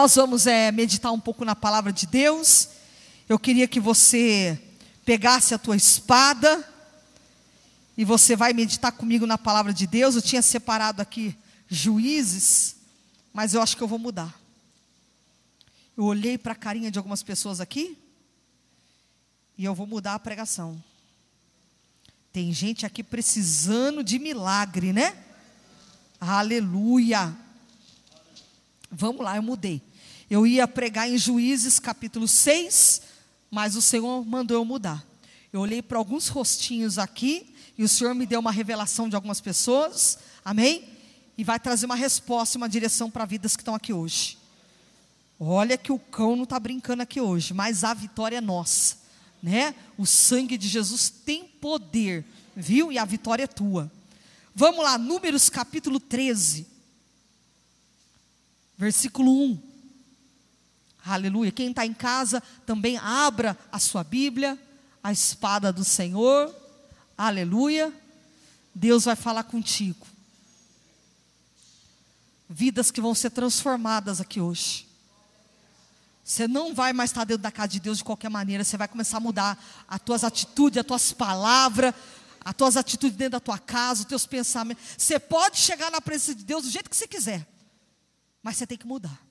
Nós vamos é, meditar um pouco na palavra de Deus. Eu queria que você pegasse a tua espada e você vai meditar comigo na palavra de Deus. Eu tinha separado aqui juízes, mas eu acho que eu vou mudar. Eu olhei para a carinha de algumas pessoas aqui e eu vou mudar a pregação. Tem gente aqui precisando de milagre, né? Aleluia. Vamos lá, eu mudei. Eu ia pregar em Juízes capítulo 6, mas o Senhor mandou eu mudar. Eu olhei para alguns rostinhos aqui e o Senhor me deu uma revelação de algumas pessoas, amém? E vai trazer uma resposta uma direção para vidas que estão aqui hoje. Olha que o cão não está brincando aqui hoje, mas a vitória é nossa, né? O sangue de Jesus tem poder, viu? E a vitória é tua. Vamos lá, Números capítulo 13, versículo 1. Aleluia. Quem está em casa também abra a sua Bíblia, a espada do Senhor. Aleluia. Deus vai falar contigo. Vidas que vão ser transformadas aqui hoje. Você não vai mais estar dentro da casa de Deus de qualquer maneira. Você vai começar a mudar as tuas atitudes, as tuas palavras, as tuas atitudes dentro da tua casa, os teus pensamentos. Você pode chegar na presença de Deus do jeito que você quiser, mas você tem que mudar.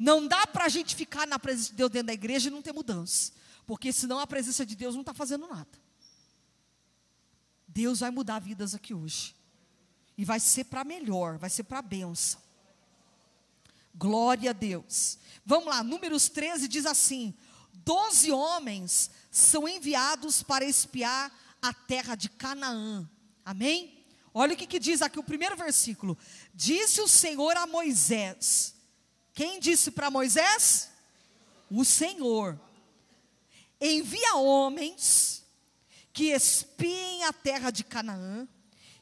Não dá para a gente ficar na presença de Deus dentro da igreja e não ter mudança, porque senão a presença de Deus não está fazendo nada. Deus vai mudar vidas aqui hoje, e vai ser para melhor, vai ser para a bênção. Glória a Deus. Vamos lá, Números 13 diz assim: Doze homens são enviados para espiar a terra de Canaã. Amém? Olha o que, que diz aqui o primeiro versículo. Disse o Senhor a Moisés. Quem disse para Moisés? O Senhor. Envia homens que espiem a terra de Canaã,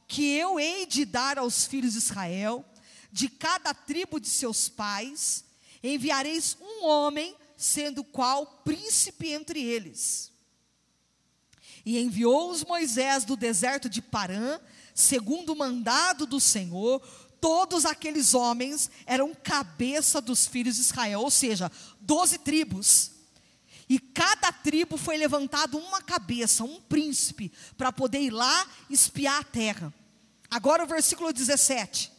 que eu hei de dar aos filhos de Israel, de cada tribo de seus pais, enviareis um homem, sendo qual príncipe entre eles. E enviou-os Moisés do deserto de Parã, segundo o mandado do Senhor, todos aqueles homens eram cabeça dos filhos de Israel, ou seja, doze tribos. E cada tribo foi levantado uma cabeça, um príncipe, para poder ir lá espiar a terra. Agora o versículo 17.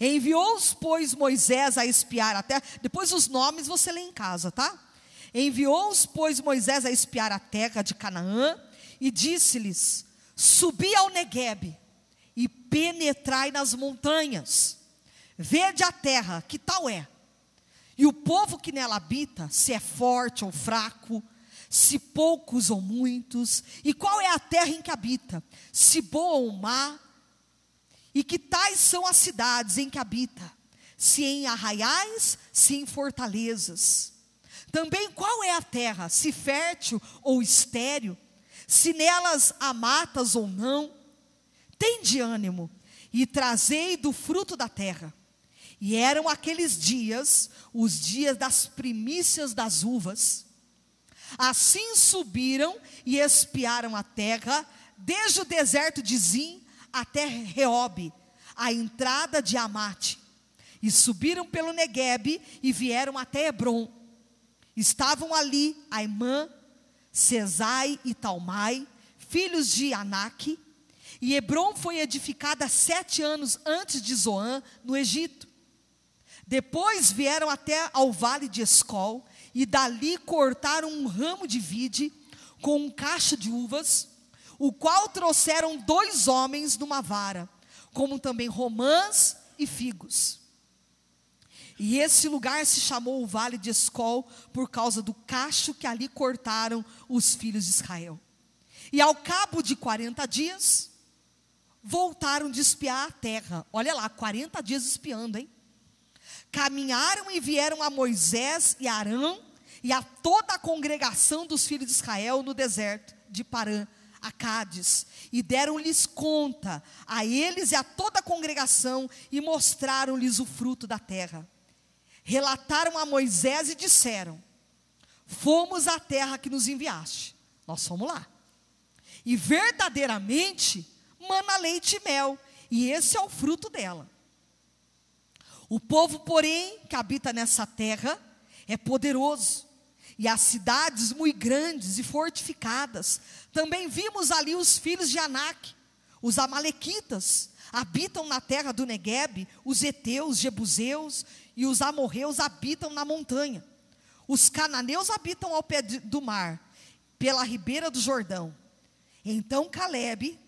Enviou-os, pois, Moisés a espiar a terra. Depois os nomes você lê em casa, tá? Enviou-os, pois, Moisés a espiar a terra de Canaã e disse-lhes: Subi ao Neguebe e penetrai nas montanhas. Vede a terra, que tal é? E o povo que nela habita, se é forte ou fraco, se poucos ou muitos, e qual é a terra em que habita, se boa ou má, e que tais são as cidades em que habita, se em arraiais, se em fortalezas. Também qual é a terra, se fértil ou estéril, se nelas há matas ou não. Tende ânimo e trazei do fruto da terra. E eram aqueles dias, os dias das primícias das uvas. Assim subiram e espiaram a terra, desde o deserto de Zim até Reobe, a entrada de Amate. E subiram pelo Neguebe e vieram até Hebron. Estavam ali Aimã, Cesai e Talmai, filhos de Anak, e Hebron foi edificada sete anos antes de Zoan, no Egito. Depois vieram até ao vale de Escol, e dali cortaram um ramo de vide com um cacho de uvas, o qual trouxeram dois homens numa vara, como também romãs e figos. E esse lugar se chamou o Vale de Escol por causa do cacho que ali cortaram os filhos de Israel. E ao cabo de 40 dias, voltaram de espiar a terra. Olha lá, 40 dias espiando, hein? Caminharam e vieram a Moisés e Arão e a toda a congregação dos filhos de Israel no deserto de Parã, a Cádiz, e deram-lhes conta a eles e a toda a congregação e mostraram-lhes o fruto da terra relataram a Moisés e disseram: Fomos à terra que nos enviaste. Nós fomos lá. E verdadeiramente mana leite e mel, e esse é o fruto dela. O povo, porém, que habita nessa terra é poderoso, e as cidades muito grandes e fortificadas. Também vimos ali os filhos de Anak, os amalequitas, habitam na terra do Negueb, os heteus, jebuseus e os amorreus habitam na montanha. Os cananeus habitam ao pé do mar, pela ribeira do Jordão. Então Caleb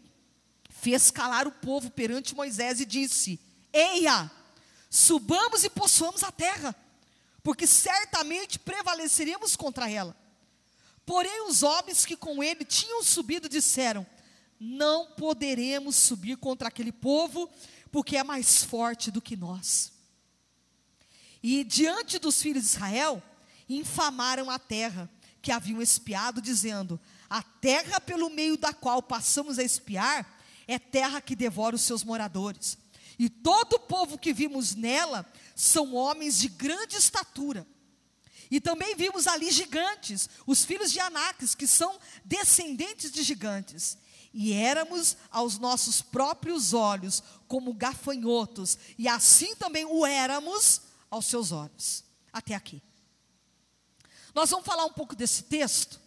fez calar o povo perante Moisés e disse: Eia, subamos e possuamos a terra, porque certamente prevaleceremos contra ela. Porém, os homens que com ele tinham subido disseram: Não poderemos subir contra aquele povo, porque é mais forte do que nós. E diante dos filhos de Israel, infamaram a terra que haviam espiado, dizendo: A terra pelo meio da qual passamos a espiar é terra que devora os seus moradores. E todo o povo que vimos nela são homens de grande estatura. E também vimos ali gigantes, os filhos de Anáquis, que são descendentes de gigantes. E éramos aos nossos próprios olhos como gafanhotos, e assim também o éramos aos seus olhos. Até aqui. Nós vamos falar um pouco desse texto,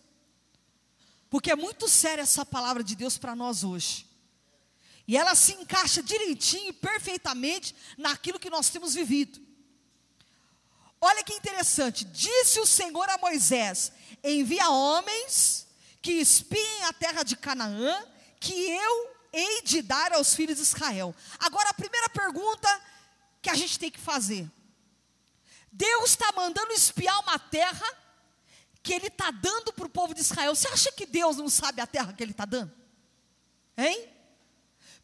porque é muito séria essa palavra de Deus para nós hoje. E ela se encaixa direitinho perfeitamente naquilo que nós temos vivido. Olha que interessante, disse o Senhor a Moisés: Envia homens que espiem a terra de Canaã, que eu hei de dar aos filhos de Israel. Agora, a primeira pergunta que a gente tem que fazer: Deus está mandando espiar uma terra que Ele está dando para o povo de Israel. Você acha que Deus não sabe a terra que Ele está dando? Hein?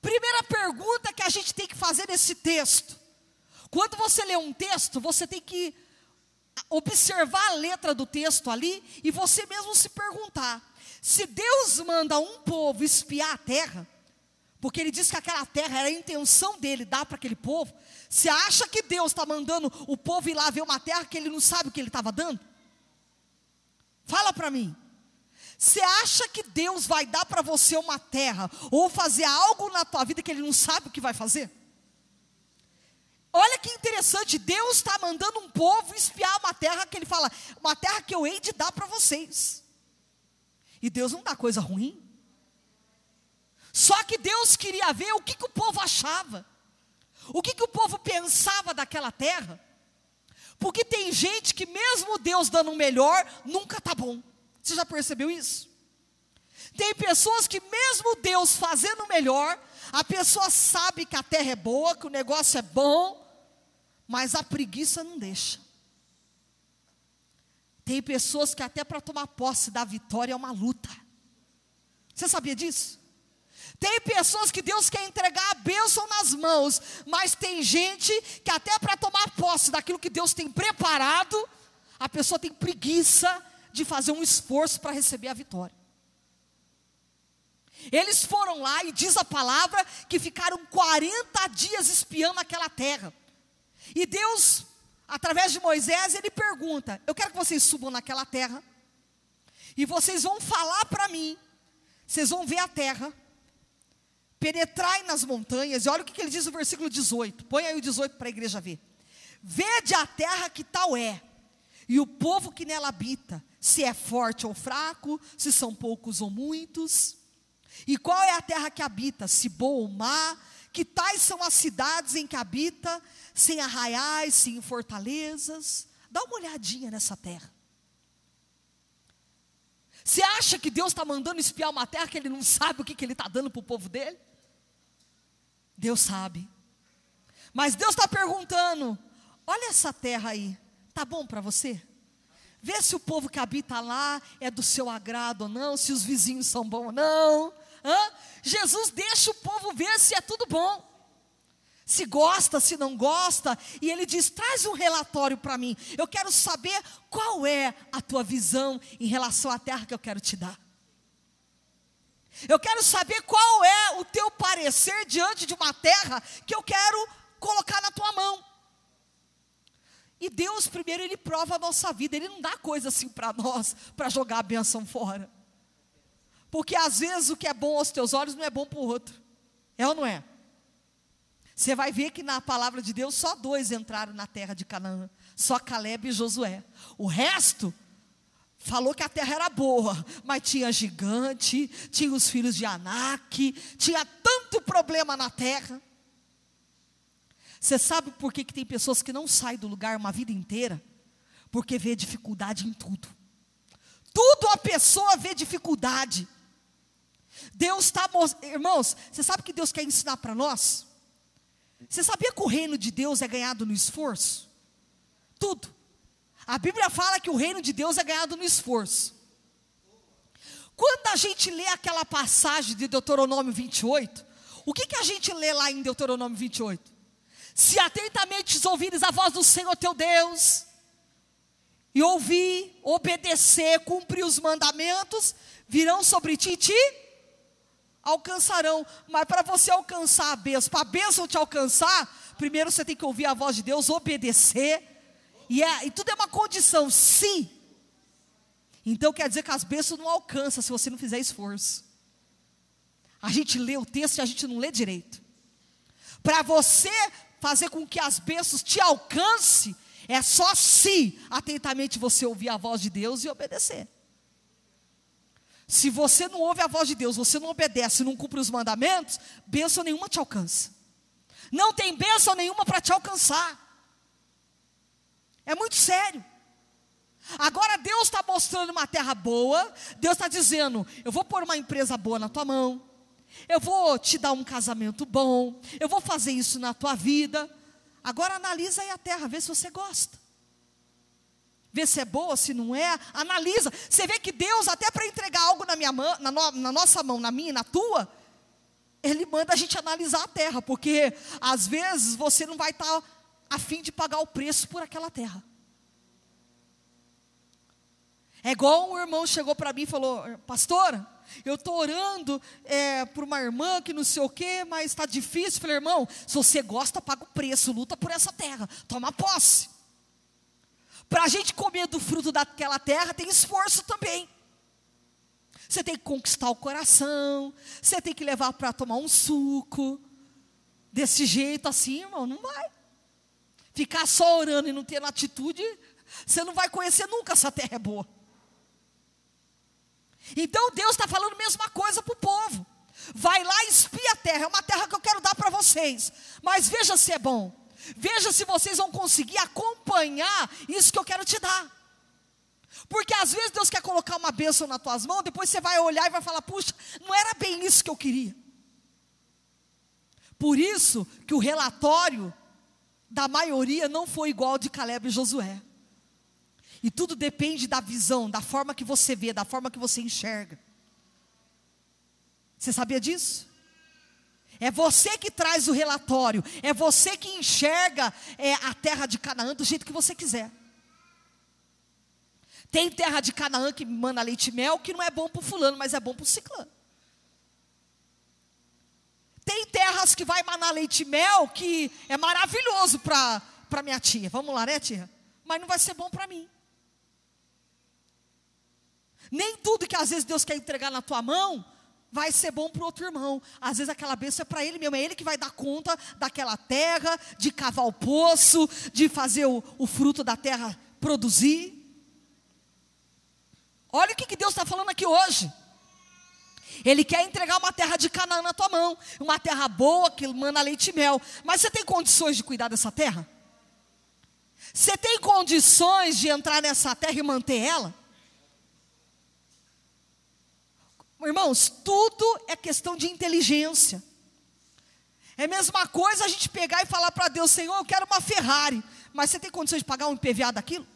Primeira pergunta que a gente tem que fazer nesse texto. Quando você lê um texto, você tem que observar a letra do texto ali e você mesmo se perguntar: se Deus manda um povo espiar a terra, porque ele disse que aquela terra era a intenção dele dar para aquele povo, você acha que Deus está mandando o povo ir lá ver uma terra que ele não sabe o que ele estava dando? Fala para mim. Você acha que Deus vai dar para você uma terra ou fazer algo na tua vida que Ele não sabe o que vai fazer? Olha que interessante, Deus está mandando um povo espiar uma terra que Ele fala, uma terra que eu hei de dar para vocês. E Deus não dá coisa ruim. Só que Deus queria ver o que, que o povo achava, o que, que o povo pensava daquela terra. Porque tem gente que, mesmo Deus dando o melhor, nunca está bom. Você já percebeu isso? Tem pessoas que, mesmo Deus fazendo melhor, a pessoa sabe que a terra é boa, que o negócio é bom, mas a preguiça não deixa. Tem pessoas que, até para tomar posse da vitória, é uma luta. Você sabia disso? Tem pessoas que Deus quer entregar a bênção nas mãos, mas tem gente que, até para tomar posse daquilo que Deus tem preparado, a pessoa tem preguiça de fazer um esforço para receber a vitória. Eles foram lá e diz a palavra que ficaram 40 dias espiando aquela terra. E Deus, através de Moisés, ele pergunta: Eu quero que vocês subam naquela terra, e vocês vão falar para mim, vocês vão ver a terra, penetrai nas montanhas, e olha o que, que ele diz no versículo 18, põe aí o 18 para a igreja ver. Vede a terra que tal é, e o povo que nela habita, se é forte ou fraco, se são poucos ou muitos. E qual é a terra que habita, se boa ou má? Que tais são as cidades em que habita, sem arraiais, sem fortalezas? Dá uma olhadinha nessa terra. Você acha que Deus está mandando espiar uma terra que Ele não sabe o que, que Ele está dando para o povo dele? Deus sabe. Mas Deus está perguntando: olha essa terra aí, tá bom para você? Vê se o povo que habita lá é do seu agrado ou não, se os vizinhos são bons ou não. Hã? Jesus deixa o povo ver se é tudo bom. Se gosta, se não gosta, e ele diz: traz um relatório para mim. Eu quero saber qual é a tua visão em relação à terra que eu quero te dar. Eu quero saber qual é o teu parecer diante de uma terra que eu quero colocar na tua mão. E Deus, primeiro, Ele prova a nossa vida, Ele não dá coisa assim para nós, para jogar a benção fora. Porque às vezes o que é bom aos teus olhos não é bom para o outro. É ou não é? Você vai ver que na palavra de Deus só dois entraram na terra de Canaã, só Caleb e Josué. O resto falou que a terra era boa, mas tinha gigante, tinha os filhos de Anak, tinha tanto problema na terra. Você sabe por que, que tem pessoas que não saem do lugar uma vida inteira? Porque vê dificuldade em tudo. Tudo a pessoa vê dificuldade. Deus está, irmãos, você sabe que Deus quer ensinar para nós? Você sabia que o reino de Deus é ganhado no esforço? Tudo. A Bíblia fala que o reino de Deus é ganhado no esforço. Quando a gente lê aquela passagem de Deuteronômio 28, o que, que a gente lê lá em Deuteronômio 28? Se atentamente ouvires a voz do Senhor teu Deus, e ouvir, obedecer, cumprir os mandamentos, virão sobre ti e te alcançarão. Mas para você alcançar a bênção, para a bênção te alcançar, primeiro você tem que ouvir a voz de Deus, obedecer. E, é, e tudo é uma condição, sim. Então quer dizer que as bênçãos não alcançam se você não fizer esforço. A gente lê o texto e a gente não lê direito. Para você fazer com que as bênçãos te alcance, é só se atentamente você ouvir a voz de Deus e obedecer. Se você não ouve a voz de Deus, você não obedece, não cumpre os mandamentos, bênção nenhuma te alcança. Não tem bênção nenhuma para te alcançar. É muito sério. Agora Deus está mostrando uma terra boa, Deus está dizendo: eu vou pôr uma empresa boa na tua mão, eu vou te dar um casamento bom, eu vou fazer isso na tua vida. Agora analisa aí a terra, vê se você gosta. Vê se é boa, se não é, analisa. Você vê que Deus, até para entregar algo na minha mão, na, no, na nossa mão, na minha e na tua, Ele manda a gente analisar a terra, porque às vezes você não vai estar tá a fim de pagar o preço por aquela terra. É igual um irmão chegou para mim e falou, pastora, eu estou orando é, por uma irmã que não sei o quê, mas está difícil. Falei, irmão, se você gosta, paga o preço, luta por essa terra, toma posse. Para a gente comer do fruto daquela terra, tem esforço também. Você tem que conquistar o coração, você tem que levar para tomar um suco. Desse jeito assim, irmão, não vai. Ficar só orando e não ter atitude, você não vai conhecer nunca essa terra é boa. Então Deus está falando a mesma coisa para o povo. Vai lá e espia a terra, é uma terra que eu quero dar para vocês. Mas veja se é bom. Veja se vocês vão conseguir acompanhar isso que eu quero te dar. Porque às vezes Deus quer colocar uma bênção nas tuas mãos, depois você vai olhar e vai falar: puxa, não era bem isso que eu queria. Por isso que o relatório da maioria não foi igual ao de Caleb e Josué. E tudo depende da visão, da forma que você vê, da forma que você enxerga. Você sabia disso? É você que traz o relatório, é você que enxerga é, a terra de Canaã do jeito que você quiser. Tem terra de Canaã que manda leite e mel que não é bom para o fulano, mas é bom para o ciclano. Tem terras que vai manar leite e mel que é maravilhoso para minha tia. Vamos lá, né, tia? Mas não vai ser bom para mim. Nem tudo que às vezes Deus quer entregar na tua mão vai ser bom para o outro irmão. Às vezes aquela bênção é para ele mesmo, é ele que vai dar conta daquela terra, de cavar o poço, de fazer o, o fruto da terra produzir. Olha o que, que Deus está falando aqui hoje. Ele quer entregar uma terra de Canaã na tua mão, uma terra boa que manda leite e mel. Mas você tem condições de cuidar dessa terra? Você tem condições de entrar nessa terra e manter ela? Irmãos, tudo é questão de inteligência. É a mesma coisa a gente pegar e falar para Deus, Senhor, eu quero uma Ferrari. Mas você tem condições de pagar um IPVA daquilo?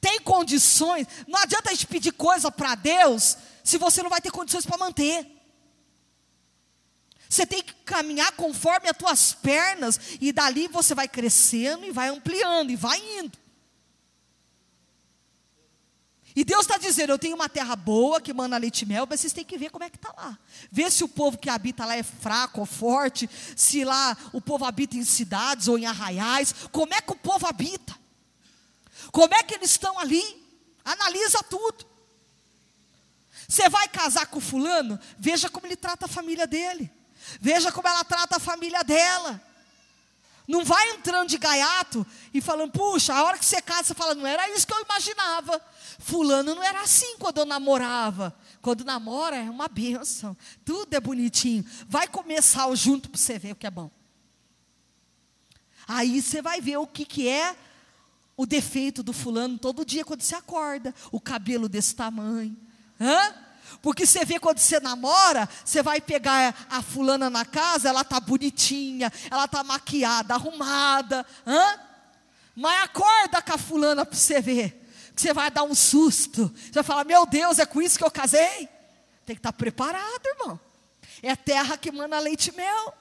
Tem condições? Não adianta a gente pedir coisa para Deus se você não vai ter condições para manter. Você tem que caminhar conforme as tuas pernas e dali você vai crescendo e vai ampliando e vai indo. E Deus está dizendo: eu tenho uma terra boa que manda leite e mel, mas vocês têm que ver como é que está lá. Ver se o povo que habita lá é fraco ou forte, se lá o povo habita em cidades ou em arraiais, como é que o povo habita? Como é que eles estão ali? Analisa tudo. Você vai casar com fulano, veja como ele trata a família dele. Veja como ela trata a família dela. Não vai entrando de gaiato e falando, puxa, a hora que você casa, você fala, não era isso que eu imaginava. Fulano não era assim quando eu namorava. Quando namora é uma benção. Tudo é bonitinho. Vai começar o junto para você ver o que é bom. Aí você vai ver o que, que é o defeito do fulano todo dia quando você acorda. O cabelo desse tamanho. Hã? Porque você vê quando você namora, você vai pegar a fulana na casa, ela tá bonitinha, ela tá maquiada, arrumada, hã? Mas acorda com a fulana para você ver. Que você vai dar um susto. Você vai falar: "Meu Deus, é com isso que eu casei?" Tem que estar tá preparado, irmão. É terra que manda leite e mel.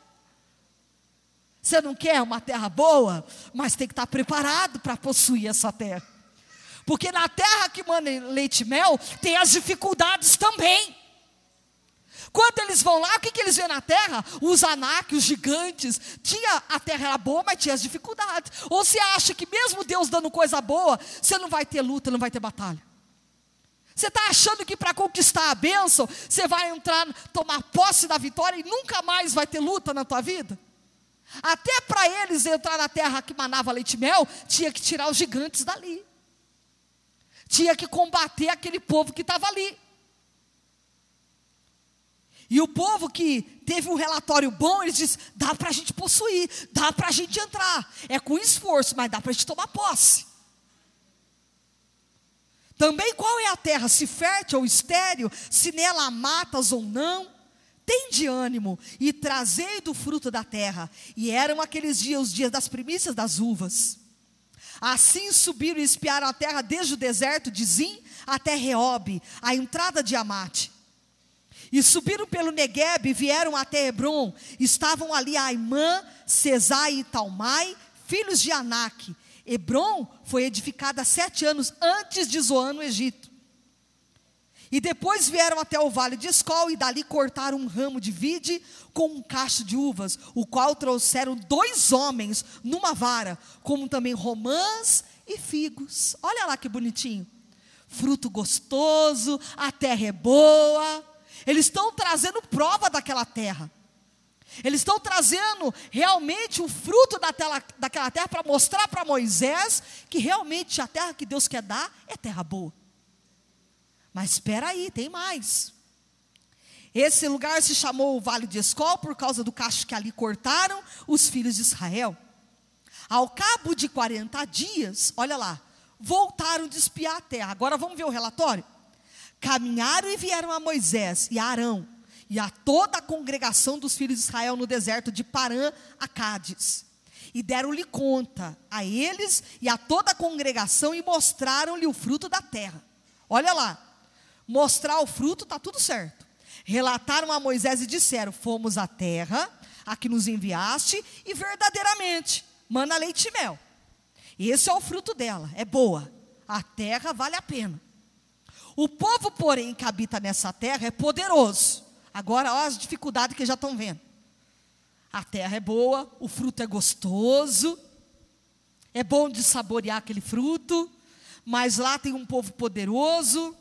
Você não quer uma terra boa, mas tem que estar tá preparado para possuir essa terra. Porque na terra que manda leite e mel, tem as dificuldades também. Quando eles vão lá, o que, que eles vêem na terra? Os Anak, os gigantes. Tinha, a terra era boa, mas tinha as dificuldades. Ou você acha que mesmo Deus dando coisa boa, você não vai ter luta, não vai ter batalha? Você está achando que para conquistar a bênção, você vai entrar, tomar posse da vitória e nunca mais vai ter luta na tua vida? Até para eles entrar na terra que manava leite e mel, tinha que tirar os gigantes dali tinha que combater aquele povo que estava ali. E o povo que teve um relatório bom, eles dizem: dá para a gente possuir, dá para a gente entrar. É com esforço, mas dá para a gente tomar posse. Também qual é a terra, se fértil ou estéril, se nela há matas ou não? Tem de ânimo e trazei do fruto da terra. E eram aqueles dias, os dias das primícias das uvas. Assim subiram e espiaram a terra desde o deserto de Zim até Reob, a entrada de Amate. E subiram pelo Negueb e vieram até Hebron. Estavam ali Aimã, Cesai e Talmai, filhos de Anak. Hebron foi edificada sete anos antes de Zoan no Egito. E depois vieram até o vale de Escol e dali cortaram um ramo de vide com um cacho de uvas, o qual trouxeram dois homens numa vara, como também romãs e figos. Olha lá que bonitinho. Fruto gostoso, a terra é boa. Eles estão trazendo prova daquela terra. Eles estão trazendo realmente o fruto daquela, daquela terra para mostrar para Moisés que realmente a terra que Deus quer dar é terra boa. Mas espera aí, tem mais. Esse lugar se chamou o Vale de Escol por causa do cacho que ali cortaram os filhos de Israel. Ao cabo de 40 dias, olha lá, voltaram de espiar a terra. Agora vamos ver o relatório. Caminharam e vieram a Moisés e a Arão e a toda a congregação dos filhos de Israel no deserto de Parã a Cádiz. E deram-lhe conta a eles e a toda a congregação e mostraram-lhe o fruto da terra. Olha lá, mostrar o fruto, está tudo certo. Relataram a Moisés e disseram: Fomos à terra, a que nos enviaste, e verdadeiramente, mana leite e mel. Esse é o fruto dela, é boa. A terra vale a pena. O povo, porém, que habita nessa terra é poderoso. Agora, olha as dificuldades que já estão vendo. A terra é boa, o fruto é gostoso, é bom de saborear aquele fruto, mas lá tem um povo poderoso,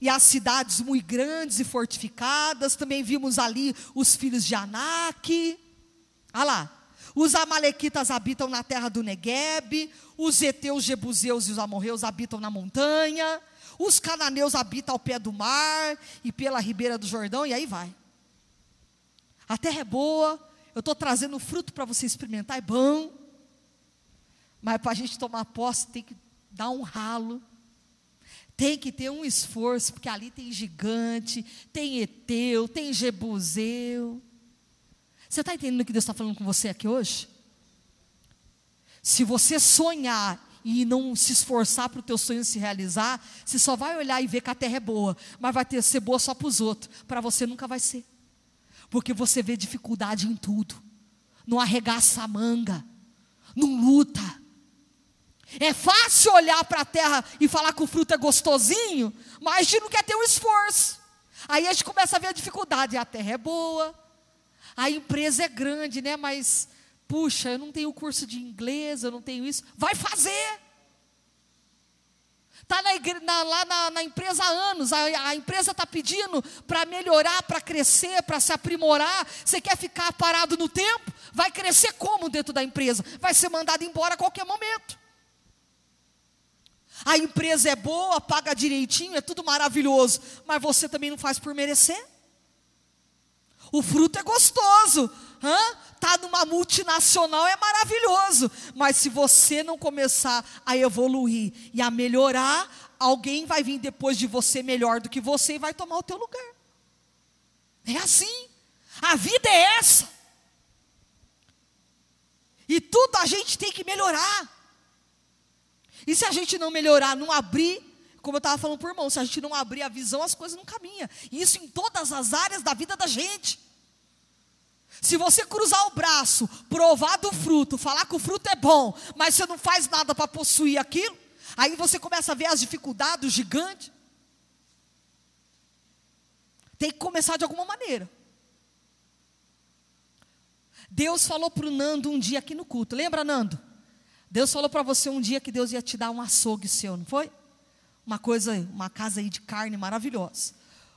e as cidades muito grandes e fortificadas. Também vimos ali os filhos de Anak. Olha lá. Os amalequitas habitam na terra do Negueb, os heteus, jebuseus e os amorreus habitam na montanha, os cananeus habitam ao pé do mar e pela ribeira do Jordão, e aí vai. A terra é boa, eu estou trazendo fruto para você experimentar, é bom, mas para a gente tomar posse tem que dar um ralo, tem que ter um esforço, porque ali tem gigante, tem Eteu, tem Jebuseu. Você está entendendo o que Deus está falando com você aqui hoje? Se você sonhar e não se esforçar para o teu sonho se realizar, você só vai olhar e ver que a terra é boa, mas vai ter ser boa só para os outros. Para você nunca vai ser. Porque você vê dificuldade em tudo. Não arregaça a manga, não luta é fácil olhar para a terra e falar que o fruto é gostosinho, mas a gente não quer ter um esforço. Aí a gente começa a ver a dificuldade. A terra é boa, a empresa é grande, né? Mas, puxa, eu não tenho curso de inglês, eu não tenho isso. Vai fazer. Está lá na, na, empresa há anos, a, a empresa está pedindo para melhorar, para crescer, para se aprimorar. Você quer ficar parado no tempo? Vai crescer como dentro da empresa? Vai ser mandado embora a qualquer momento. A empresa é boa, paga direitinho, é tudo maravilhoso, mas você também não faz por merecer. O fruto é gostoso, hã? Tá numa multinacional é maravilhoso, mas se você não começar a evoluir e a melhorar, alguém vai vir depois de você melhor do que você e vai tomar o teu lugar. É assim. A vida é essa. E tudo a gente tem que melhorar. E se a gente não melhorar, não abrir, como eu estava falando por irmão, se a gente não abrir a visão, as coisas não caminham. E isso em todas as áreas da vida da gente. Se você cruzar o braço, provar do fruto, falar que o fruto é bom, mas você não faz nada para possuir aquilo, aí você começa a ver as dificuldades, o gigante. Tem que começar de alguma maneira. Deus falou para o Nando um dia aqui no culto, lembra, Nando? Deus falou para você um dia que Deus ia te dar um açougue seu, não foi? Uma coisa, uma casa aí de carne maravilhosa.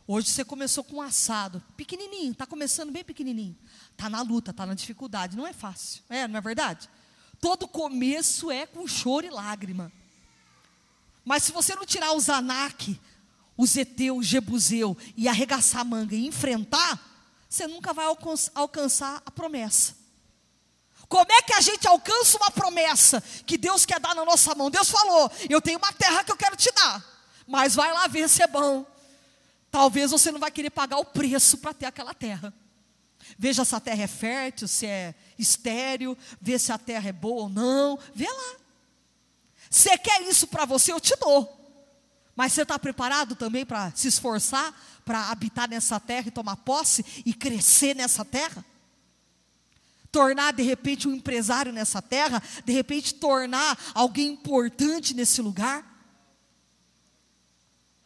Hoje você começou com um assado, pequenininho, está começando bem pequenininho. Está na luta, está na dificuldade, não é fácil, é, não é verdade? Todo começo é com choro e lágrima. Mas se você não tirar os Anak, os Zeteu, o Jebuseu e arregaçar a manga e enfrentar, você nunca vai alcançar a promessa. Como é que a gente alcança uma promessa que Deus quer dar na nossa mão? Deus falou: Eu tenho uma terra que eu quero te dar, mas vai lá ver se é bom. Talvez você não vai querer pagar o preço para ter aquela terra. Veja se a terra é fértil, se é estéril, vê se a terra é boa ou não. Vê lá. Você quer isso para você, eu te dou. Mas você está preparado também para se esforçar, para habitar nessa terra e tomar posse e crescer nessa terra? Tornar de repente um empresário nessa terra, de repente tornar alguém importante nesse lugar.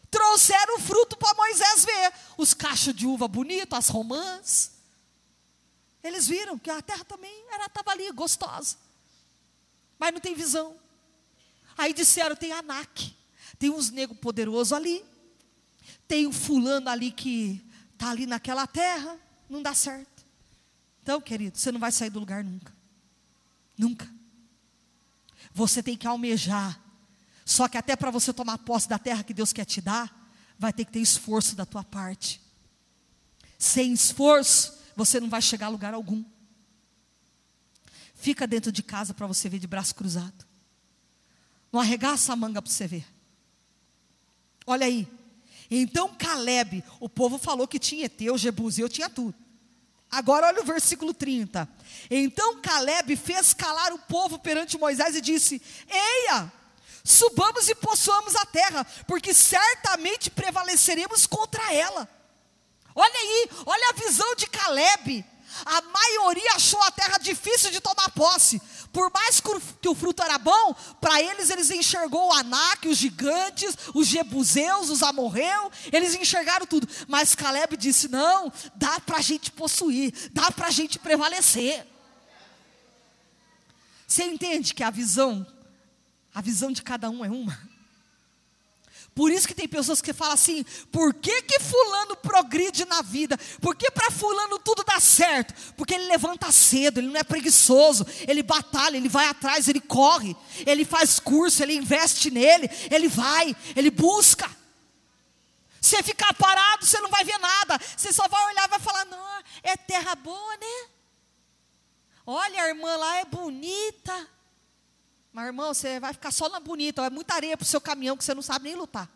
Trouxeram fruto para Moisés ver, os cachos de uva bonito, as romãs. Eles viram que a terra também era estava ali gostosa, mas não tem visão. Aí disseram tem Anak, tem uns negros poderosos ali, tem um fulano ali que está ali naquela terra, não dá certo. Então, querido, você não vai sair do lugar nunca. Nunca. Você tem que almejar. Só que até para você tomar posse da terra que Deus quer te dar, vai ter que ter esforço da tua parte. Sem esforço, você não vai chegar a lugar algum. Fica dentro de casa para você ver de braço cruzado. Não arregaça a manga para você ver. Olha aí. Então Caleb, o povo falou que tinha Eteu, Jebuseu, tinha tudo. Agora olha o versículo 30. Então Caleb fez calar o povo perante Moisés e disse: Eia, subamos e possuamos a terra, porque certamente prevaleceremos contra ela. Olha aí, olha a visão de Caleb. A maioria achou a terra difícil de tomar posse. Por mais que o fruto era bom, para eles eles enxergou o Anak, os gigantes, os jebuseus, os amorreus, eles enxergaram tudo. Mas Caleb disse: não, dá para a gente possuir, dá para a gente prevalecer. Você entende que a visão, a visão de cada um é uma? Por isso que tem pessoas que falam assim: por que, que fulano progride na vida? Por que para fulano tudo dá certo? Porque ele levanta cedo, ele não é preguiçoso, ele batalha, ele vai atrás, ele corre, ele faz curso, ele investe nele, ele vai, ele busca. Você ficar parado, você não vai ver nada, você só vai olhar e vai falar: não, é terra boa, né? Olha, a irmã lá é bonita. Mas, irmão, você vai ficar só na bonita. É muita areia para o seu caminhão que você não sabe nem lutar.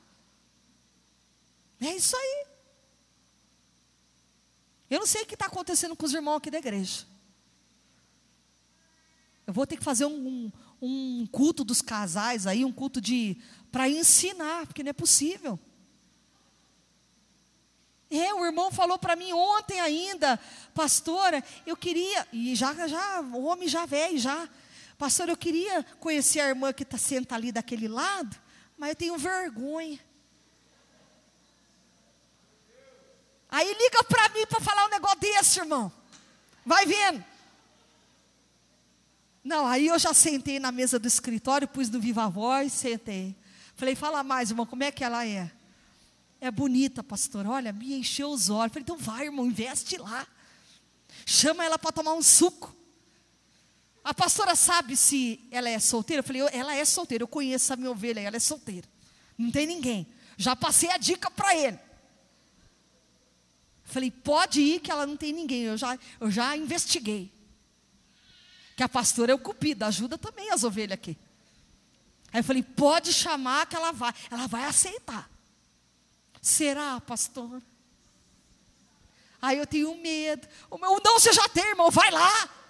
É isso aí. Eu não sei o que está acontecendo com os irmãos aqui da igreja. Eu vou ter que fazer um, um, um culto dos casais aí, um culto de para ensinar, porque não é possível. É, o irmão falou para mim ontem ainda, pastora, eu queria, e já, já, o homem já velho, já, Pastor, eu queria conhecer a irmã que está senta ali daquele lado, mas eu tenho vergonha. Aí liga para mim para falar um negócio desse, irmão. Vai vendo. Não, aí eu já sentei na mesa do escritório, pus no viva voz, sentei. Falei, fala mais, irmão, como é que ela é? É bonita, pastor. Olha, me encheu os olhos. Falei, então vai, irmão, investe lá. Chama ela para tomar um suco. A pastora sabe se ela é solteira? Eu falei, ela é solteira. Eu conheço a minha ovelha, ela é solteira. Não tem ninguém. Já passei a dica para ele. Falei, pode ir que ela não tem ninguém. Eu já, eu já investiguei. Que a pastora é o cupido, ajuda também as ovelhas aqui. Aí eu falei, pode chamar que ela vai. Ela vai aceitar. Será, pastor? Aí eu tenho medo. O meu não você já tem, irmão, vai lá.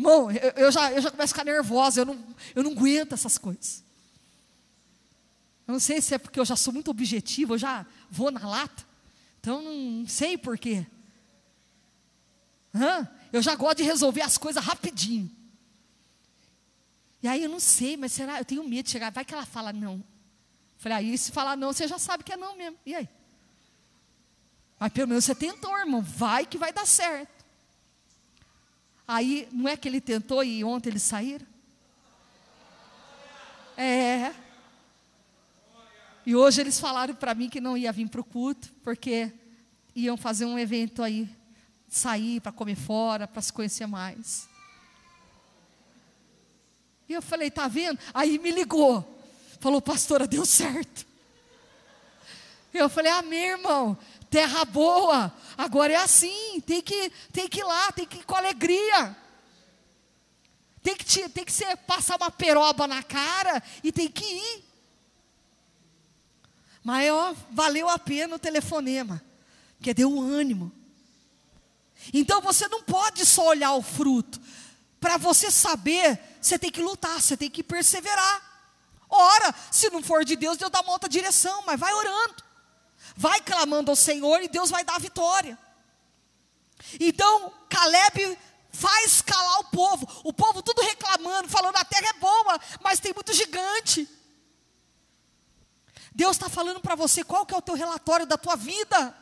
Irmão, eu, eu, já, eu já começo a ficar nervosa, eu não, eu não aguento essas coisas. Eu não sei se é porque eu já sou muito objetivo, eu já vou na lata. Então não sei porquê. Hã? Eu já gosto de resolver as coisas rapidinho. E aí eu não sei, mas será? Eu tenho medo de chegar. Vai que ela fala não. Falei, aí se falar não, você já sabe que é não mesmo. E aí? Mas pelo menos você tentou, irmão. Vai que vai dar certo. Aí, não é que ele tentou e ontem eles saíram? É. E hoje eles falaram para mim que não ia vir para o culto, porque iam fazer um evento aí, sair para comer fora, para se conhecer mais. E eu falei, tá vendo? Aí me ligou. Falou, pastora, deu certo. Eu falei, amém, irmão. Terra boa. Agora é assim. Tem que, tem que ir lá, tem que ir com alegria. Tem que, te, tem que ser, passar uma peroba na cara e tem que ir. Mas ó, valeu a pena o telefonema, porque deu um ânimo. Então você não pode só olhar o fruto. Para você saber, você tem que lutar, você tem que perseverar. Ora, se não for de Deus, Deus dá uma outra direção, mas vai orando. Vai clamando ao Senhor e Deus vai dar a vitória. Então, Caleb faz calar o povo. O povo tudo reclamando, falando a terra é boa, mas tem muito gigante. Deus está falando para você qual que é o teu relatório da tua vida.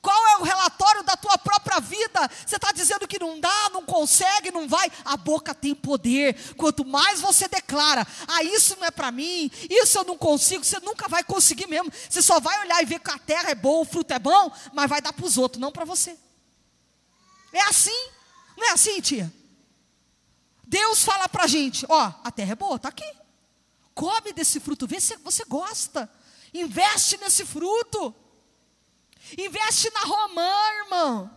Qual é o relatório da tua própria vida? Você está dizendo que não dá, não consegue, não vai. A boca tem poder. Quanto mais você declara, ah, isso não é para mim, isso eu não consigo, você nunca vai conseguir mesmo. Você só vai olhar e ver que a terra é boa, o fruto é bom, mas vai dar para os outros, não para você. É assim, não é assim, tia? Deus fala para a gente: ó, a terra é boa, está aqui. Come desse fruto, vê se você gosta. Investe nesse fruto. Investe na romã, irmão.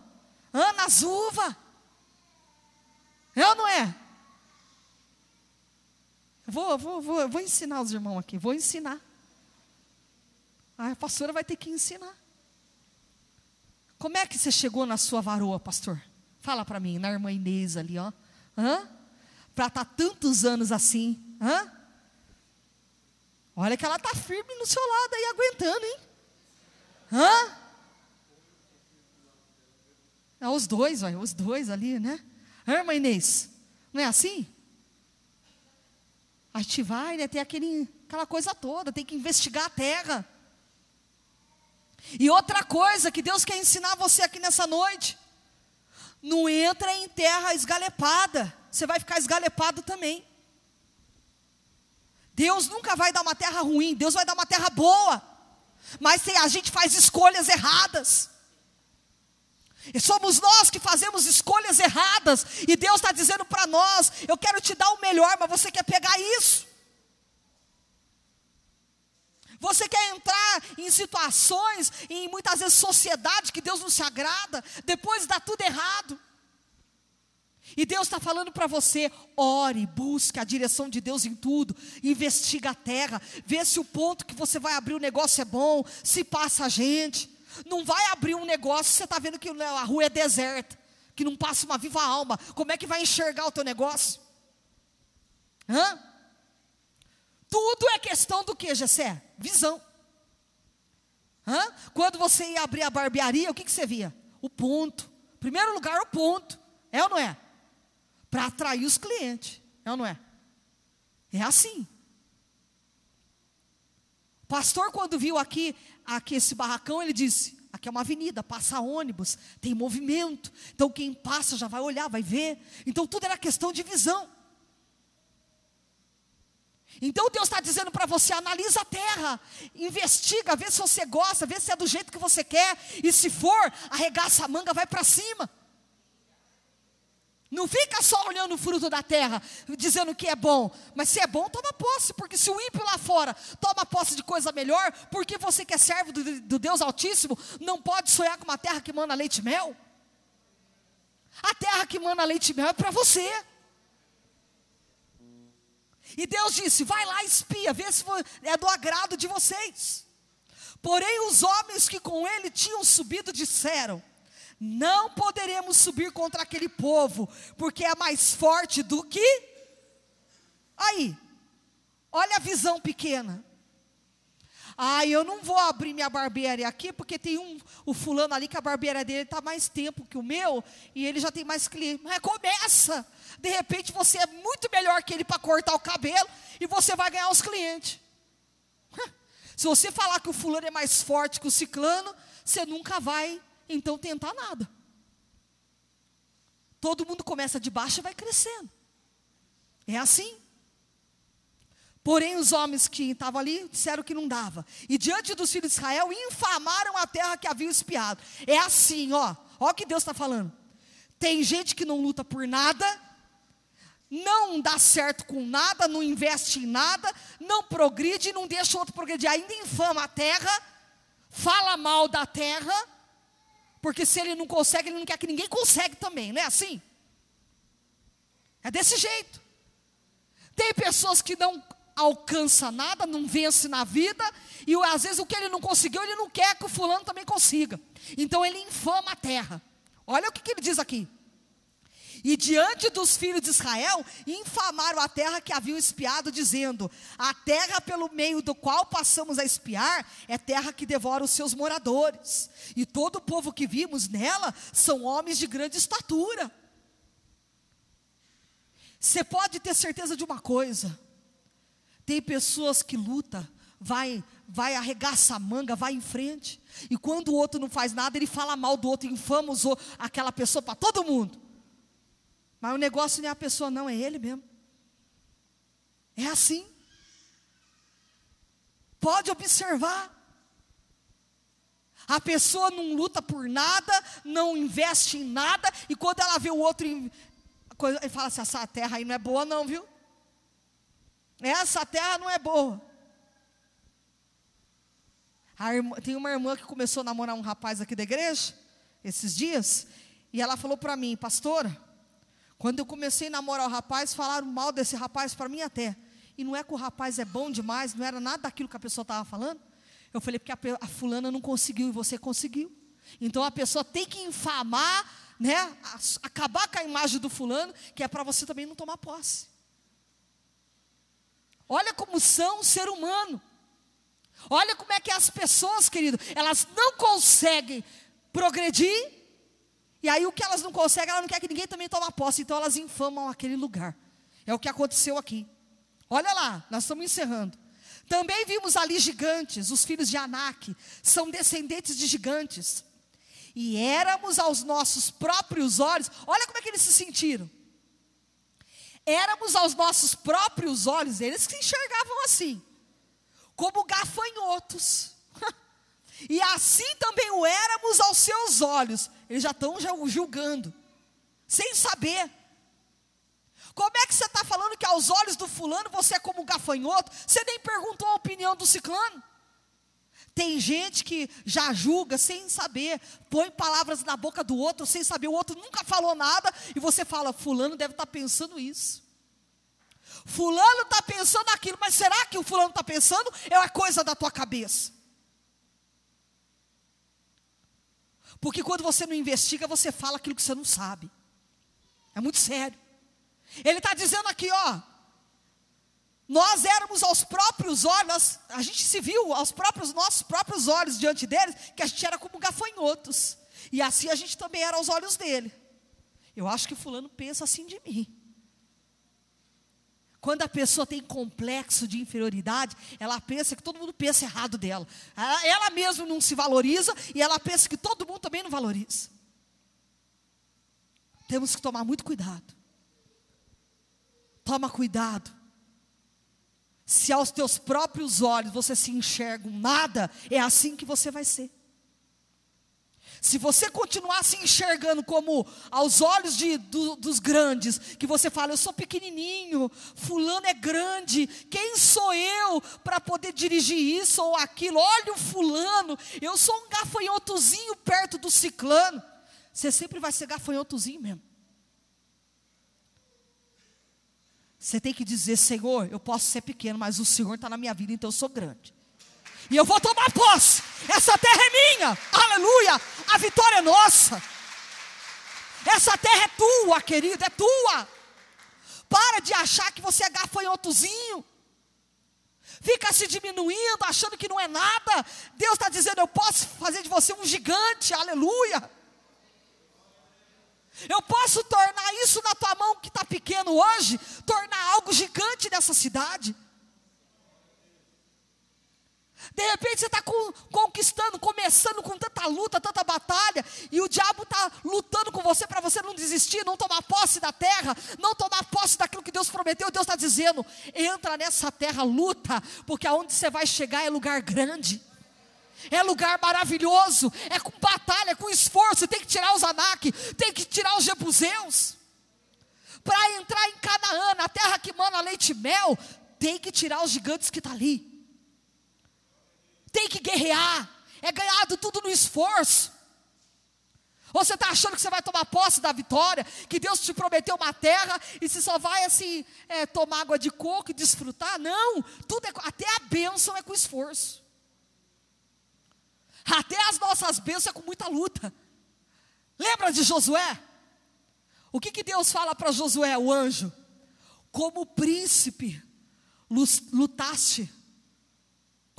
Nas uvas. É ou não é? Vou, vou, vou, vou ensinar os irmãos aqui. Vou ensinar. a pastora vai ter que ensinar. Como é que você chegou na sua varoa, pastor? Fala para mim, na irmã Inês ali, ó. Para estar tá tantos anos assim. Hã? Olha que ela está firme no seu lado aí, aguentando, hein? Hã? É os dois, olha, os dois ali, né? Hã, irmã Inês? Não é assim? A gente vai, né? Tem aquele, aquela coisa toda, tem que investigar a terra. E outra coisa que Deus quer ensinar você aqui nessa noite: não entra em terra esgalepada, você vai ficar esgalepado também. Deus nunca vai dar uma terra ruim, Deus vai dar uma terra boa. Mas a gente faz escolhas erradas, e somos nós que fazemos escolhas erradas, e Deus está dizendo para nós: eu quero te dar o melhor, mas você quer pegar isso. Você quer entrar em situações, em muitas vezes sociedade que Deus não se agrada, depois dá tudo errado. E Deus está falando para você: ore, busque a direção de Deus em tudo, investiga a terra, vê se o ponto que você vai abrir o negócio é bom, se passa a gente. Não vai abrir um negócio, você está vendo que a rua é deserta, que não passa uma viva alma. Como é que vai enxergar o teu negócio? Hã? Tudo é questão do que, Gessé? Visão. Hã? Quando você ia abrir a barbearia, o que, que você via? O ponto. Primeiro lugar, o ponto. É ou não é? para atrair os clientes. É ou não é? É assim. Pastor, quando viu aqui, aqui esse barracão, ele disse: aqui é uma avenida, passa ônibus, tem movimento. Então quem passa já vai olhar, vai ver. Então tudo era questão de visão. Então Deus está dizendo para você: analisa a terra, investiga, vê se você gosta, vê se é do jeito que você quer, e se for, arregaça a manga, vai para cima. Não fica só olhando o fruto da terra, dizendo que é bom, mas se é bom, toma posse, porque se o ímpio lá fora toma posse de coisa melhor, porque você que é servo do, do Deus Altíssimo, não pode sonhar com uma terra que manda leite e mel? A terra que manda leite e mel é para você. E Deus disse: vai lá, espia, vê se é do agrado de vocês. Porém, os homens que com ele tinham subido disseram: Não poderemos subir contra aquele povo, porque é mais forte do que. Aí, olha a visão pequena. Ah, eu não vou abrir minha barbearia aqui, porque tem um, o fulano ali que a barbearia dele está mais tempo que o meu, e ele já tem mais cliente. Mas começa! De repente você é muito melhor que ele para cortar o cabelo, e você vai ganhar os clientes. Se você falar que o fulano é mais forte que o ciclano, você nunca vai, então, tentar nada. Todo mundo começa de baixo e vai crescendo. É assim. Porém, os homens que estavam ali disseram que não dava. E diante dos filhos de Israel, infamaram a terra que haviam espiado. É assim, ó. Ó o que Deus está falando. Tem gente que não luta por nada, não dá certo com nada, não investe em nada, não progride, não deixa o outro progredir. Ainda infama a terra, fala mal da terra, porque se ele não consegue, ele não quer que ninguém consegue também, não é assim? É desse jeito. Tem pessoas que não alcança nada, não vence na vida, e às vezes o que ele não conseguiu, ele não quer que o fulano também consiga. Então ele infama a terra. Olha o que, que ele diz aqui. E diante dos filhos de Israel, infamaram a terra que haviam espiado, dizendo: A terra pelo meio do qual passamos a espiar é terra que devora os seus moradores, e todo o povo que vimos nela são homens de grande estatura. Você pode ter certeza de uma coisa: tem pessoas que lutam, vai, vai arregaça a manga, vai em frente. E quando o outro não faz nada, ele fala mal do outro, infama aquela pessoa para todo mundo. Mas o negócio não é a pessoa, não, é ele mesmo. É assim. Pode observar. A pessoa não luta por nada, não investe em nada, e quando ela vê o outro, ele fala assim: essa terra aí não é boa, não, viu? Essa terra não é boa. Irmã, tem uma irmã que começou a namorar um rapaz aqui da igreja, esses dias, e ela falou para mim, pastora, quando eu comecei a namorar o rapaz, falaram mal desse rapaz para mim até. E não é que o rapaz é bom demais, não era nada daquilo que a pessoa estava falando. Eu falei, porque a, a, fulana não conseguiu e você conseguiu. Então a pessoa tem que infamar, né, acabar com a imagem do fulano, que é para você também não tomar posse. Olha como são o ser humano. Olha como é que as pessoas, querido, elas não conseguem progredir. E aí o que elas não conseguem, ela não quer que ninguém também tome posse, então elas infamam aquele lugar. É o que aconteceu aqui. Olha lá, nós estamos encerrando. Também vimos ali gigantes, os filhos de Anak, são descendentes de gigantes. E éramos aos nossos próprios olhos, olha como é que eles se sentiram éramos aos nossos próprios olhos, eles que enxergavam assim, como gafanhotos. e assim também o éramos aos seus olhos. Eles já estão julgando, sem saber. Como é que você está falando que aos olhos do fulano você é como um gafanhoto? Você nem perguntou a opinião do ciclano. Tem gente que já julga sem saber, põe palavras na boca do outro sem saber, o outro nunca falou nada, e você fala: Fulano deve estar tá pensando isso. Fulano está pensando aquilo, mas será que o fulano está pensando? É uma coisa da tua cabeça. Porque quando você não investiga, você fala aquilo que você não sabe. É muito sério. Ele está dizendo aqui, ó, nós éramos aos próprios olhos, a gente se viu aos próprios nossos próprios olhos diante deles, que a gente era como gafanhotos. E assim a gente também era aos olhos dele. Eu acho que fulano pensa assim de mim. Quando a pessoa tem complexo de inferioridade, ela pensa que todo mundo pensa errado dela. Ela, ela mesma não se valoriza e ela pensa que todo mundo também não valoriza. Temos que tomar muito cuidado. Toma cuidado. Se aos teus próprios olhos você se enxerga um nada, é assim que você vai ser. Se você continuar se enxergando como aos olhos de, do, dos grandes, que você fala, eu sou pequenininho, fulano é grande, quem sou eu para poder dirigir isso ou aquilo? Olha o fulano, eu sou um gafanhotozinho perto do ciclano. Você sempre vai ser gafanhotozinho mesmo. Você tem que dizer, Senhor, eu posso ser pequeno, mas o Senhor está na minha vida, então eu sou grande. E eu vou tomar posse. Essa terra é minha. Aleluia. A vitória é nossa. Essa terra é tua, querido, é tua. Para de achar que você é gafanhotozinho. Fica se diminuindo, achando que não é nada. Deus está dizendo: Eu posso fazer de você um gigante, aleluia. Eu posso tornar isso na tua mão que está pequeno hoje, tornar algo gigante nessa cidade. De repente você está conquistando, começando com tanta luta, tanta batalha, e o diabo está lutando com você para você não desistir, não tomar posse da terra, não tomar posse daquilo que Deus prometeu. Deus está dizendo: entra nessa terra, luta, porque aonde você vai chegar é lugar grande. É lugar maravilhoso, é com batalha, é com esforço. Tem que tirar os Anak, tem que tirar os Jebuseus. Para entrar em Canaã, na terra que mana leite e mel, tem que tirar os gigantes que estão tá ali tem que guerrear, é ganhado tudo no esforço. Ou você está achando que você vai tomar posse da vitória, que Deus te prometeu uma terra e você só vai assim é, tomar água de coco e desfrutar? Não, tudo é, até a bênção é com esforço. Até as nossas bênçãos é com muita luta. Lembra de Josué? O que, que Deus fala para Josué, o anjo? Como príncipe, lutaste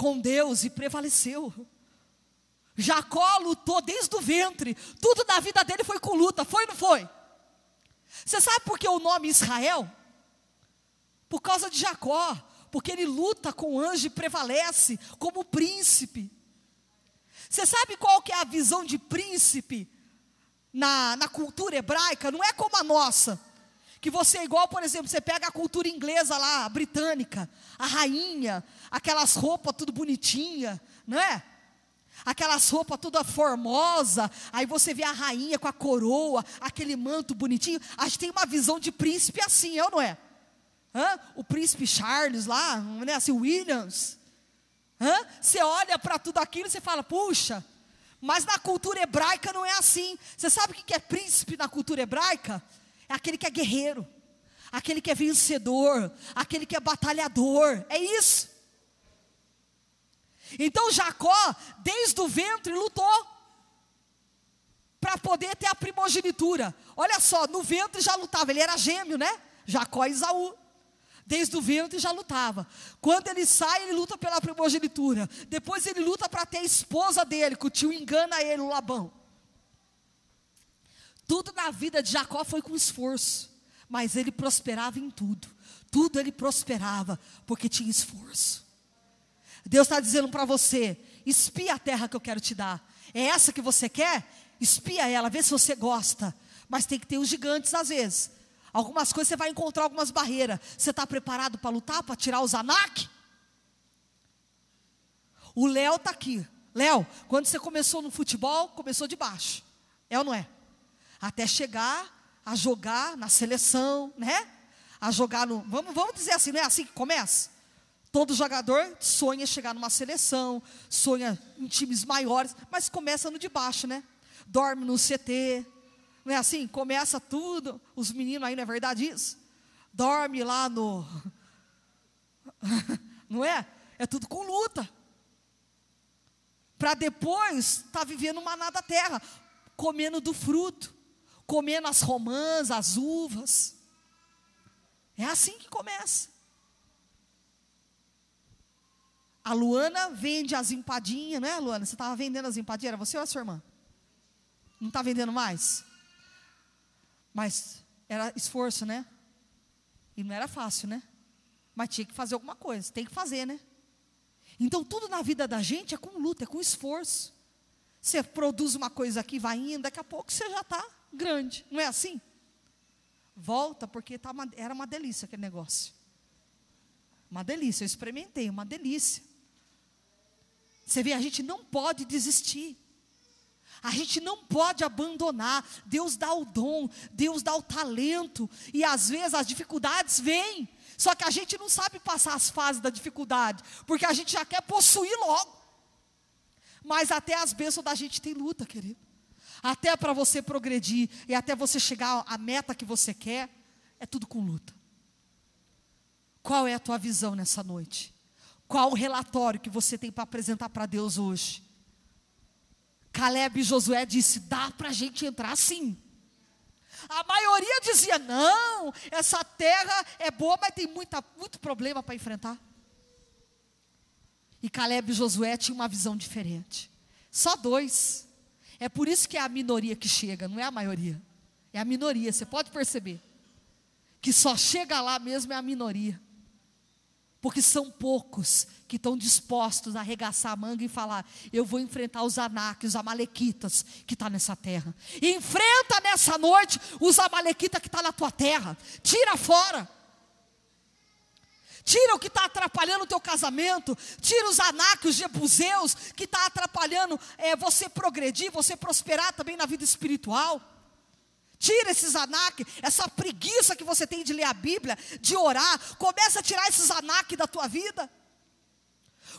com Deus e prevaleceu. Jacó lutou desde o ventre, tudo na vida dele foi com luta, foi ou não foi? Você sabe por que o nome Israel? Por causa de Jacó, porque ele luta com o anjo e prevalece como príncipe. Você sabe qual que é a visão de príncipe na, na cultura hebraica? Não é como a nossa que você é igual, por exemplo, você pega a cultura inglesa lá, a britânica, a rainha, aquelas roupas tudo bonitinha, não é? Aquelas roupas toda formosa, aí você vê a rainha com a coroa, aquele manto bonitinho. A gente tem uma visão de príncipe assim, é ou não é? Hã? O príncipe Charles lá, não é assim, Williams. Hã? Você olha para tudo aquilo e você fala, puxa, mas na cultura hebraica não é assim. Você sabe o que é príncipe na cultura hebraica? É aquele que é guerreiro, aquele que é vencedor, aquele que é batalhador. É isso. Então Jacó, desde o ventre, lutou para poder ter a primogenitura. Olha só, no ventre já lutava, ele era gêmeo, né? Jacó e Isaú. Desde o ventre já lutava. Quando ele sai, ele luta pela primogenitura. Depois ele luta para ter a esposa dele, que o tio engana ele, o Labão. Tudo na vida de Jacó foi com esforço, mas ele prosperava em tudo. Tudo ele prosperava, porque tinha esforço. Deus está dizendo para você: espia a terra que eu quero te dar. É essa que você quer? Espia ela, vê se você gosta. Mas tem que ter os gigantes às vezes. Algumas coisas você vai encontrar algumas barreiras. Você está preparado para lutar, para tirar os Anak? O Léo está aqui. Léo, quando você começou no futebol, começou de baixo. É ou não é? Até chegar a jogar na seleção, né? A jogar no. Vamos, vamos dizer assim, não é assim que começa? Todo jogador sonha chegar numa seleção, sonha em times maiores, mas começa no de baixo, né? Dorme no CT, não é assim? Começa tudo, os meninos aí, não é verdade isso? Dorme lá no. não é? É tudo com luta. Para depois estar tá vivendo uma nada terra, comendo do fruto comendo as romãs, as uvas. É assim que começa. A Luana vende as empadinhas, não é, Luana? Você estava vendendo as empadinhas, era você ou a sua irmã? Não está vendendo mais? Mas era esforço, né? E não era fácil, né? Mas tinha que fazer alguma coisa, tem que fazer, né? Então tudo na vida da gente é com luta, é com esforço. Você produz uma coisa aqui, vai indo, daqui a pouco você já está grande, não é assim? Volta, porque tá uma, era uma delícia aquele negócio. Uma delícia, eu experimentei, uma delícia. Você vê, a gente não pode desistir. A gente não pode abandonar. Deus dá o dom, Deus dá o talento. E às vezes as dificuldades vêm. Só que a gente não sabe passar as fases da dificuldade, porque a gente já quer possuir logo. Mas até as bênçãos da gente tem luta, querido. Até para você progredir e até você chegar à meta que você quer, é tudo com luta. Qual é a tua visão nessa noite? Qual o relatório que você tem para apresentar para Deus hoje? Caleb e Josué disse: dá para a gente entrar sim. A maioria dizia: não, essa terra é boa, mas tem muita, muito problema para enfrentar. E Caleb e Josué tinham uma visão diferente. Só dois. É por isso que é a minoria que chega, não é a maioria. É a minoria, você pode perceber. Que só chega lá mesmo é a minoria. Porque são poucos que estão dispostos a arregaçar a manga e falar: eu vou enfrentar os anaques, os amalequitas que estão tá nessa terra. Enfrenta nessa noite os amalequitas que estão tá na tua terra. Tira fora. Tira o que está atrapalhando o teu casamento. Tira os anaques, os jebuseus, que está atrapalhando é, você progredir, você prosperar também na vida espiritual. Tira esses anaque, essa preguiça que você tem de ler a Bíblia, de orar. Começa a tirar esses anaque da tua vida.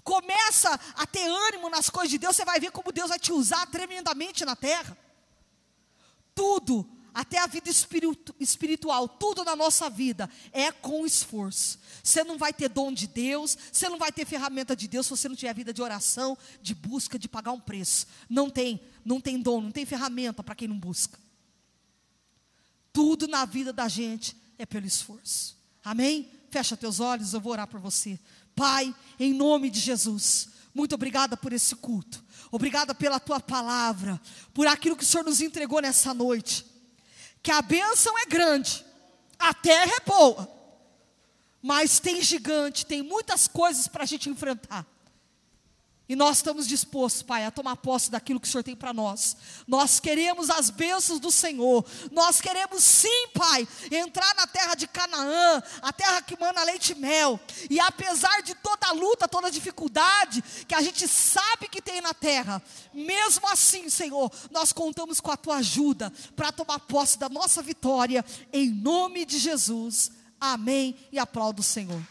Começa a ter ânimo nas coisas de Deus, você vai ver como Deus vai te usar tremendamente na terra. Tudo, até a vida espiritual, tudo na nossa vida é com esforço. Você não vai ter dom de Deus, você não vai ter ferramenta de Deus se você não tiver vida de oração, de busca, de pagar um preço. Não tem, não tem dom, não tem ferramenta para quem não busca. Tudo na vida da gente é pelo esforço. Amém? Fecha teus olhos, eu vou orar por você. Pai, em nome de Jesus, muito obrigada por esse culto. Obrigada pela tua palavra, por aquilo que o Senhor nos entregou nessa noite. Que a bênção é grande, a terra é boa, mas tem gigante, tem muitas coisas para a gente enfrentar. E nós estamos dispostos, Pai, a tomar posse daquilo que o Senhor tem para nós. Nós queremos as bênçãos do Senhor. Nós queremos sim, Pai, entrar na terra de Canaã, a terra que manda leite e mel. E apesar de toda a luta, toda a dificuldade que a gente sabe que tem na terra, mesmo assim, Senhor, nós contamos com a tua ajuda para tomar posse da nossa vitória, em nome de Jesus. Amém. E aplaudo o Senhor.